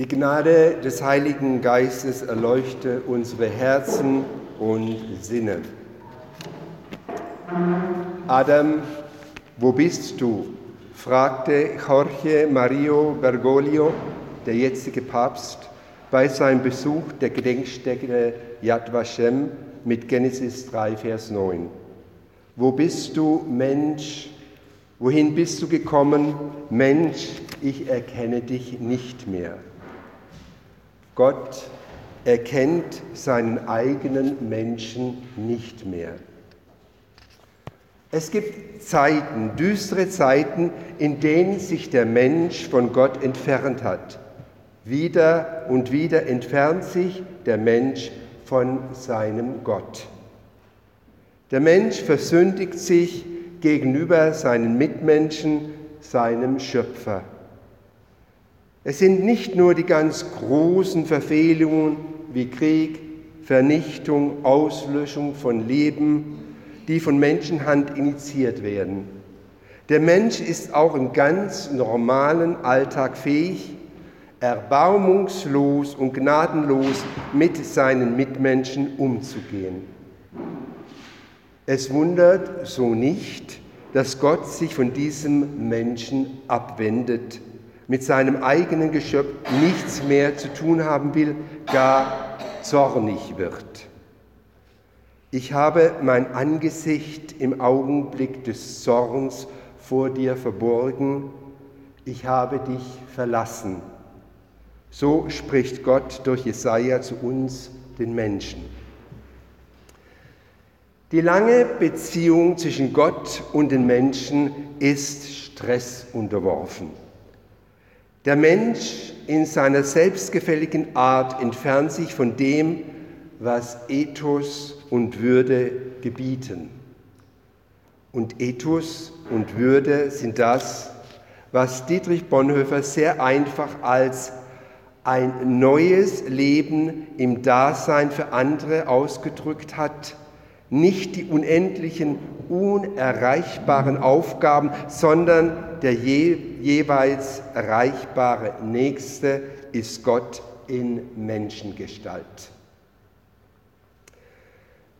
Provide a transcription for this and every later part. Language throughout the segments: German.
Die Gnade des Heiligen Geistes erleuchte unsere Herzen und Sinne. Adam, wo bist du? fragte Jorge Mario Bergoglio, der jetzige Papst, bei seinem Besuch der Gedenkstätte Yad Vashem mit Genesis 3, Vers 9. Wo bist du, Mensch? Wohin bist du gekommen? Mensch, ich erkenne dich nicht mehr. Gott erkennt seinen eigenen Menschen nicht mehr. Es gibt Zeiten, düstere Zeiten, in denen sich der Mensch von Gott entfernt hat. Wieder und wieder entfernt sich der Mensch von seinem Gott. Der Mensch versündigt sich gegenüber seinen Mitmenschen, seinem Schöpfer. Es sind nicht nur die ganz großen Verfehlungen wie Krieg, Vernichtung, Auslöschung von Leben, die von Menschenhand initiiert werden. Der Mensch ist auch im ganz normalen Alltag fähig, erbarmungslos und gnadenlos mit seinen Mitmenschen umzugehen. Es wundert so nicht, dass Gott sich von diesem Menschen abwendet, mit seinem eigenen Geschöpf nichts mehr zu tun haben will, gar zornig wird. Ich habe mein Angesicht im Augenblick des Zorns vor dir verborgen, ich habe dich verlassen. So spricht Gott durch Jesaja zu uns, den Menschen. Die lange Beziehung zwischen Gott und den Menschen ist Stress unterworfen. Der Mensch in seiner selbstgefälligen Art entfernt sich von dem, was Ethos und Würde gebieten. Und Ethos und Würde sind das, was Dietrich Bonhoeffer sehr einfach als ein neues Leben im Dasein für andere ausgedrückt hat, nicht die unendlichen, unerreichbaren Aufgaben, sondern der je, jeweils erreichbare Nächste ist Gott in Menschengestalt.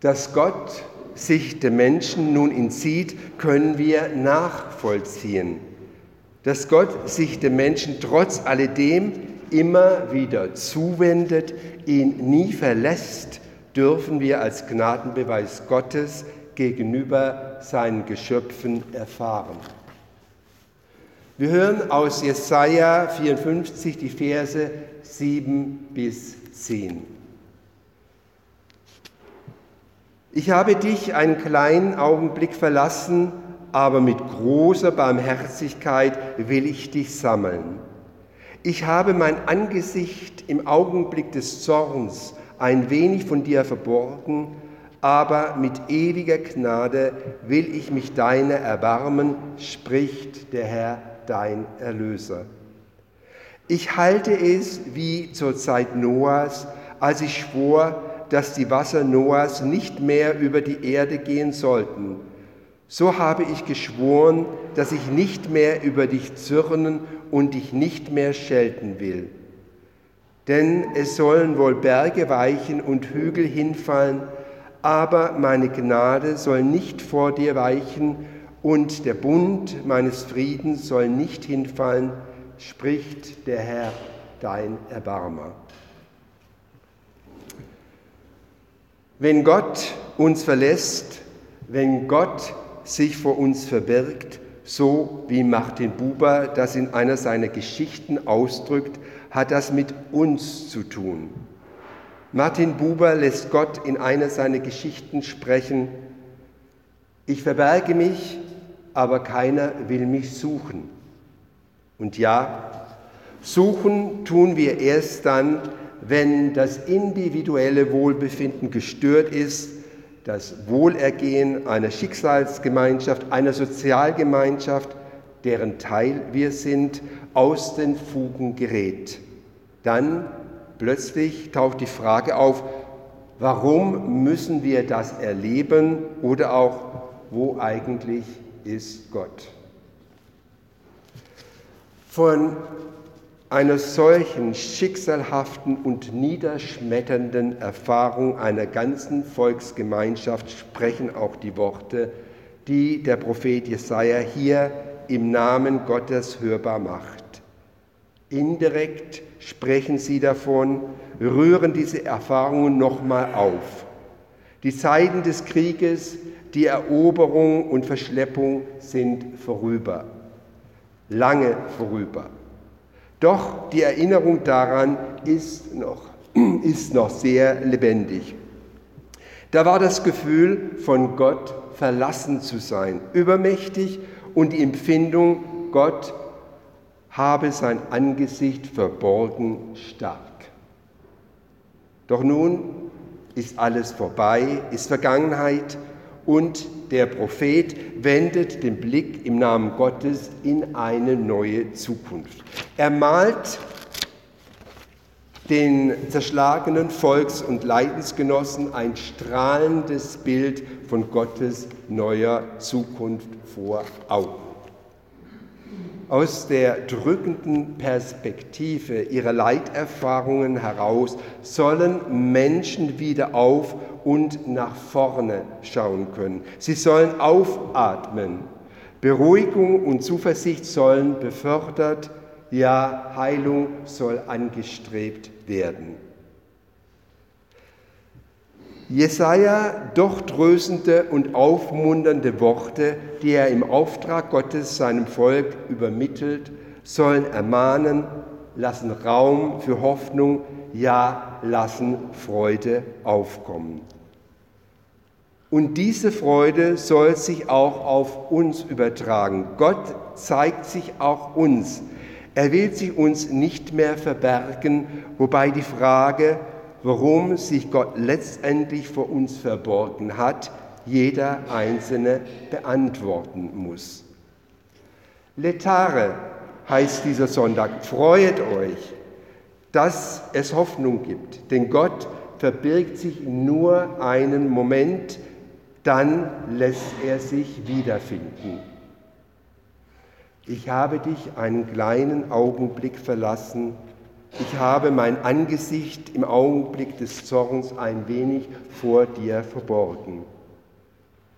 Dass Gott sich dem Menschen nun entzieht, können wir nachvollziehen. Dass Gott sich dem Menschen trotz alledem immer wieder zuwendet, ihn nie verlässt, dürfen wir als Gnadenbeweis Gottes gegenüber seinen Geschöpfen erfahren. Wir hören aus Jesaja 54 die Verse 7 bis 10. Ich habe dich einen kleinen Augenblick verlassen, aber mit großer Barmherzigkeit will ich dich sammeln. Ich habe mein Angesicht im Augenblick des Zorns ein wenig von dir verborgen, aber mit ewiger Gnade will ich mich deiner erbarmen, spricht der Herr, dein Erlöser. Ich halte es wie zur Zeit Noahs, als ich schwor, dass die Wasser Noahs nicht mehr über die Erde gehen sollten. So habe ich geschworen, dass ich nicht mehr über dich zürnen und dich nicht mehr schelten will. Denn es sollen wohl Berge weichen und Hügel hinfallen, aber meine Gnade soll nicht vor dir weichen und der Bund meines Friedens soll nicht hinfallen, spricht der Herr, dein Erbarmer. Wenn Gott uns verlässt, wenn Gott sich vor uns verbirgt, so wie Martin Buber das in einer seiner Geschichten ausdrückt, hat das mit uns zu tun. Martin Buber lässt Gott in einer seiner Geschichten sprechen, ich verberge mich, aber keiner will mich suchen. Und ja, suchen tun wir erst dann, wenn das individuelle Wohlbefinden gestört ist, das Wohlergehen einer Schicksalsgemeinschaft, einer Sozialgemeinschaft, deren Teil wir sind, aus den Fugen gerät. Dann plötzlich taucht die Frage auf, warum müssen wir das erleben oder auch, wo eigentlich ist Gott? Von einer solchen schicksalhaften und niederschmetternden Erfahrung einer ganzen Volksgemeinschaft sprechen auch die Worte, die der Prophet Jesaja hier im Namen Gottes hörbar macht. Indirekt sprechen sie davon, rühren diese Erfahrungen nochmal auf. Die Zeiten des Krieges, die Eroberung und Verschleppung sind vorüber, lange vorüber. Doch die Erinnerung daran ist noch, ist noch sehr lebendig. Da war das Gefühl, von Gott verlassen zu sein, übermächtig und die Empfindung, Gott habe sein Angesicht verborgen stark. Doch nun ist alles vorbei, ist Vergangenheit und der Prophet wendet den Blick im Namen Gottes in eine neue Zukunft. Er malt den zerschlagenen Volks- und Leidensgenossen ein strahlendes Bild von Gottes neuer Zukunft vor Augen. Aus der drückenden Perspektive ihrer Leiterfahrungen heraus sollen Menschen wieder auf und nach vorne schauen können. Sie sollen aufatmen. Beruhigung und Zuversicht sollen befördert, ja Heilung soll angestrebt werden. Jesaja doch tröstende und aufmunternde Worte, die er im Auftrag Gottes seinem Volk übermittelt, sollen ermahnen, lassen Raum für Hoffnung, ja, lassen Freude aufkommen. Und diese Freude soll sich auch auf uns übertragen. Gott zeigt sich auch uns. Er will sich uns nicht mehr verbergen, wobei die Frage, warum sich Gott letztendlich vor uns verborgen hat, jeder Einzelne beantworten muss. Letare heißt dieser Sonntag, freut euch, dass es Hoffnung gibt, denn Gott verbirgt sich nur einen Moment, dann lässt er sich wiederfinden. Ich habe dich einen kleinen Augenblick verlassen, ich habe mein Angesicht im Augenblick des Zorns ein wenig vor dir verborgen.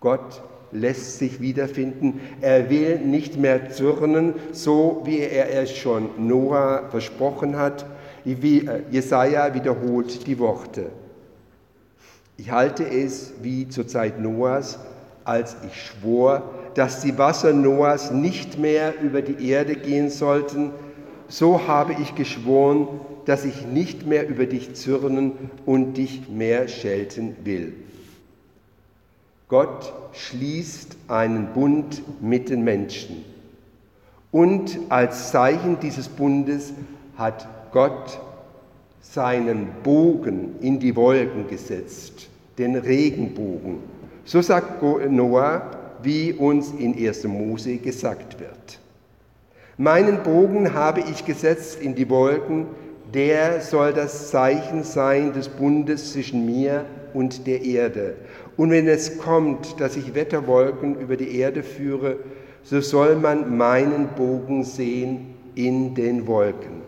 Gott lässt sich wiederfinden. Er will nicht mehr zürnen, so wie er es schon Noah versprochen hat. Wie äh, Jesaja wiederholt die Worte. Ich halte es wie zur Zeit Noahs, als ich schwor, dass die Wasser Noahs nicht mehr über die Erde gehen sollten, so habe ich geschworen, dass ich nicht mehr über dich zürnen und dich mehr schelten will. Gott schließt einen Bund mit den Menschen. Und als Zeichen dieses Bundes hat Gott seinen Bogen in die Wolken gesetzt, den Regenbogen. So sagt Noah, wie uns in 1. Mose gesagt wird. Meinen Bogen habe ich gesetzt in die Wolken, der soll das Zeichen sein des Bundes zwischen mir und der Erde. Und wenn es kommt, dass ich Wetterwolken über die Erde führe, so soll man meinen Bogen sehen in den Wolken.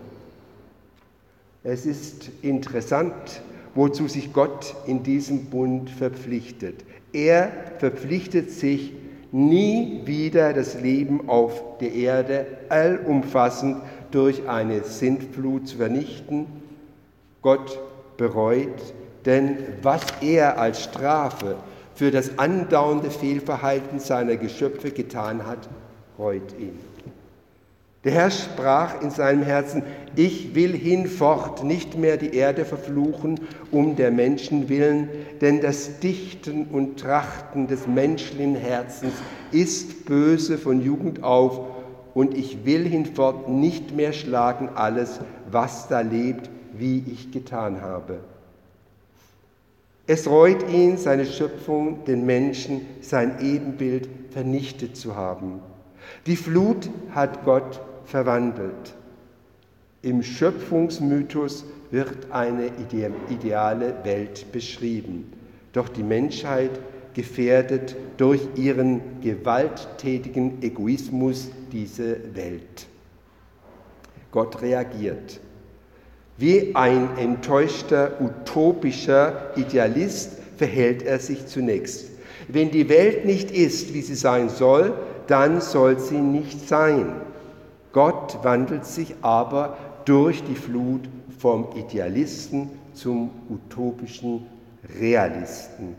Es ist interessant, wozu sich Gott in diesem Bund verpflichtet. Er verpflichtet sich nie wieder das Leben auf der Erde allumfassend durch eine Sintflut zu vernichten. Gott bereut, denn was er als Strafe für das andauernde Fehlverhalten seiner Geschöpfe getan hat, reut ihn. Der Herr sprach in seinem Herzen, ich will hinfort nicht mehr die Erde verfluchen um der Menschen willen, denn das Dichten und Trachten des menschlichen Herzens ist böse von Jugend auf, und ich will hinfort nicht mehr schlagen alles, was da lebt, wie ich getan habe. Es reut ihn, seine Schöpfung, den Menschen, sein Ebenbild vernichtet zu haben. Die Flut hat Gott verwandelt. Im Schöpfungsmythos wird eine ideale Welt beschrieben. Doch die Menschheit gefährdet durch ihren gewalttätigen Egoismus diese Welt. Gott reagiert. Wie ein enttäuschter, utopischer Idealist verhält er sich zunächst. Wenn die Welt nicht ist, wie sie sein soll, dann soll sie nicht sein. Gott wandelt sich aber durch die Flut vom Idealisten zum utopischen Realisten.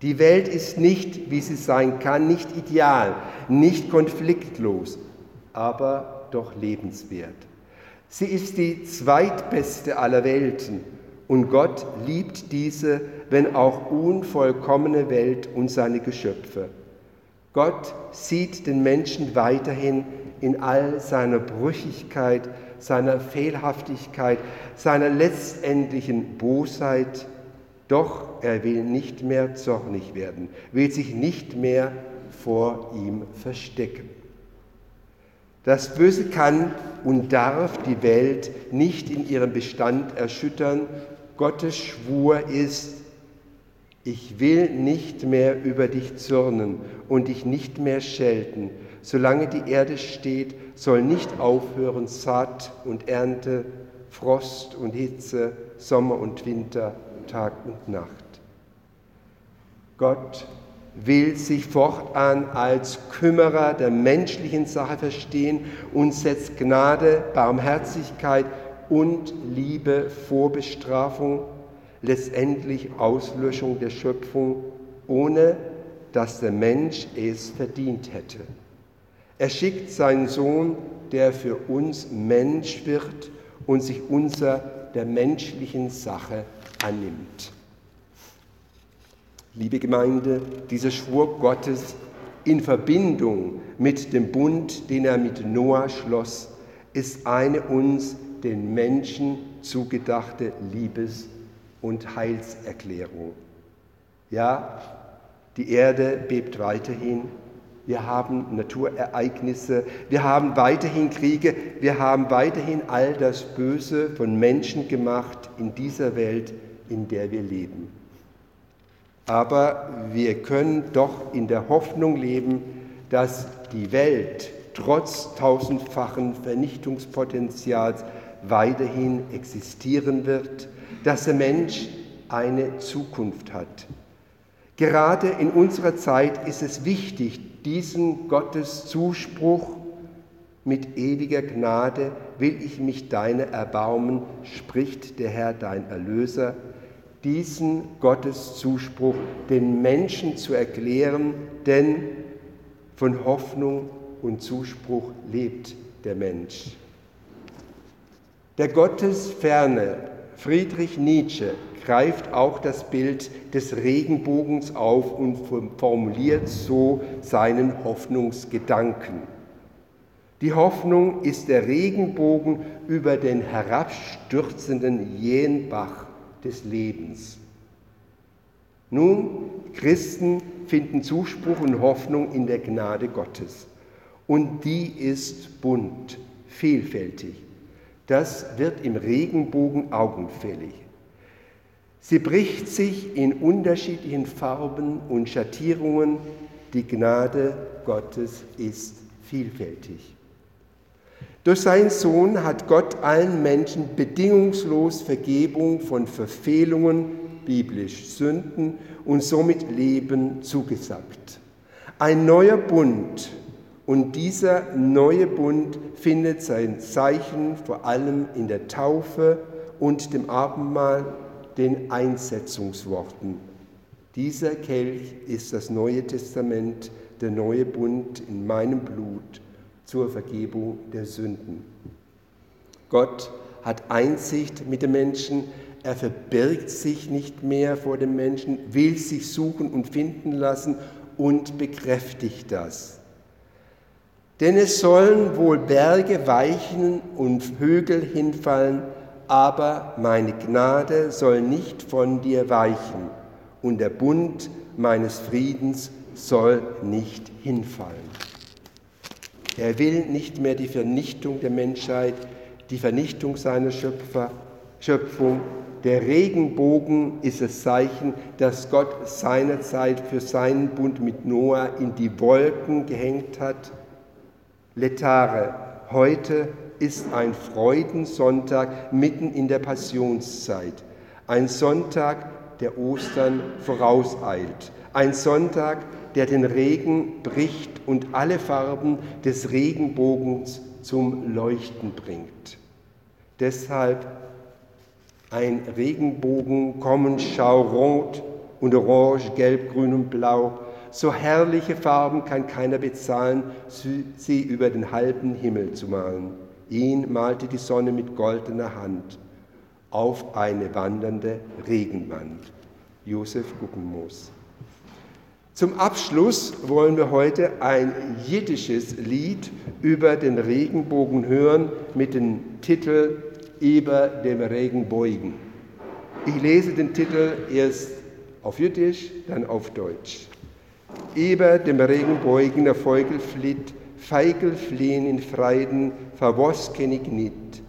Die Welt ist nicht, wie sie sein kann, nicht ideal, nicht konfliktlos, aber doch lebenswert. Sie ist die zweitbeste aller Welten und Gott liebt diese, wenn auch unvollkommene Welt und seine Geschöpfe. Gott sieht den Menschen weiterhin in all seiner Brüchigkeit, seiner Fehlhaftigkeit, seiner letztendlichen Bosheit, doch er will nicht mehr zornig werden, will sich nicht mehr vor ihm verstecken. Das Böse kann und darf die Welt nicht in ihrem Bestand erschüttern. Gottes Schwur ist, ich will nicht mehr über dich zürnen und dich nicht mehr schelten. Solange die Erde steht, soll nicht aufhören Saat und Ernte, Frost und Hitze, Sommer und Winter, Tag und Nacht. Gott will sich fortan als Kümmerer der menschlichen Sache verstehen und setzt Gnade, Barmherzigkeit und Liebe vor Bestrafung, letztendlich Auslöschung der Schöpfung, ohne dass der Mensch es verdient hätte. Er schickt seinen Sohn, der für uns Mensch wird und sich unser der menschlichen Sache annimmt. Liebe Gemeinde, dieser Schwur Gottes in Verbindung mit dem Bund, den er mit Noah schloss, ist eine uns den Menschen zugedachte Liebes- und Heilserklärung. Ja, die Erde bebt weiterhin, wir haben Naturereignisse, wir haben weiterhin Kriege, wir haben weiterhin all das Böse von Menschen gemacht in dieser Welt, in der wir leben. Aber wir können doch in der Hoffnung leben, dass die Welt trotz tausendfachen Vernichtungspotenzials weiterhin existieren wird, dass der Mensch eine Zukunft hat. Gerade in unserer Zeit ist es wichtig, diesen Gottes Zuspruch mit ewiger Gnade will ich mich deiner erbarmen, spricht der Herr dein Erlöser, diesen Gotteszuspruch den Menschen zu erklären, denn von Hoffnung und Zuspruch lebt der Mensch. Der Gottesferne Friedrich Nietzsche greift auch das Bild des Regenbogens auf und formuliert so seinen Hoffnungsgedanken. Die Hoffnung ist der Regenbogen über den herabstürzenden Jenbach des Lebens. Nun, Christen finden Zuspruch und Hoffnung in der Gnade Gottes. Und die ist bunt, vielfältig. Das wird im Regenbogen augenfällig. Sie bricht sich in unterschiedlichen Farben und Schattierungen. Die Gnade Gottes ist vielfältig. Durch seinen Sohn hat Gott allen Menschen bedingungslos Vergebung von Verfehlungen, biblisch Sünden und somit Leben zugesagt. Ein neuer Bund und dieser neue Bund findet sein Zeichen vor allem in der Taufe und dem Abendmahl, den Einsetzungsworten. Dieser Kelch ist das Neue Testament, der neue Bund in meinem Blut zur Vergebung der Sünden. Gott hat Einsicht mit dem Menschen, er verbirgt sich nicht mehr vor dem Menschen, will sich suchen und finden lassen und bekräftigt das. Denn es sollen wohl Berge weichen und Hügel hinfallen, aber meine Gnade soll nicht von dir weichen und der Bund meines Friedens soll nicht hinfallen. Er will nicht mehr die Vernichtung der Menschheit, die Vernichtung seiner Schöpfer, Schöpfung. Der Regenbogen ist das Zeichen, dass Gott seinerzeit für seinen Bund mit Noah in die Wolken gehängt hat. Letare, heute ist ein Freudensonntag mitten in der Passionszeit. Ein Sonntag, der Ostern vorauseilt. Ein Sonntag, der den Regen bricht und alle Farben des Regenbogens zum Leuchten bringt. Deshalb ein Regenbogen kommen, schau rot und orange, gelb, grün und blau. So herrliche Farben kann keiner bezahlen, sie über den halben Himmel zu malen. Ihn malte die Sonne mit goldener Hand auf eine wandernde Regenwand. Josef Guggenmoos. Zum Abschluss wollen wir heute ein jiddisches Lied über den Regenbogen hören mit dem Titel Über dem Regenbogen. Ich lese den Titel erst auf Jiddisch, dann auf Deutsch. Über dem Regenbogen der Vogel flitt, Feigel fliehen in Freiden, verwas kenn ich nit.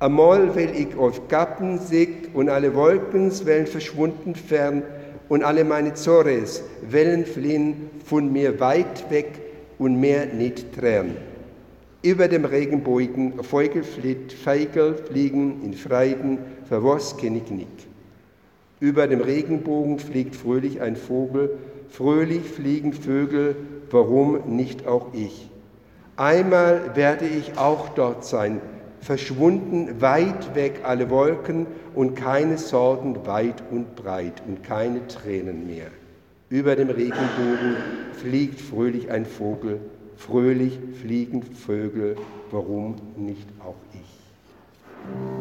Amol will ich auf Gappen sieg und alle Wolkenswellen verschwunden fern und alle meine Zores Wellen fliehen von mir weit weg und mehr nicht trären. Über dem Regenbogen Vogel flitt, Feigel fliegen in Freiden, verwas kenn ich nit. Über dem Regenbogen fliegt fröhlich ein Vogel, fröhlich fliegen Vögel, warum nicht auch ich? Einmal werde ich auch dort sein, verschwunden weit weg alle Wolken und keine Sorgen weit und breit und keine Tränen mehr. Über dem Regenbogen fliegt fröhlich ein Vogel, fröhlich fliegen Vögel, warum nicht auch ich?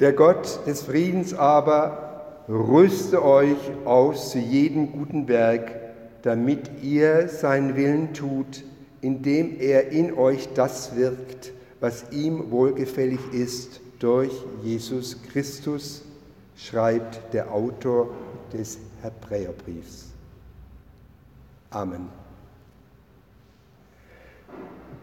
Der Gott des Friedens aber rüste euch aus zu jedem guten Werk, damit ihr seinen Willen tut, indem er in euch das wirkt, was ihm wohlgefällig ist, durch Jesus Christus, schreibt der Autor des Hebräerbriefs. Amen.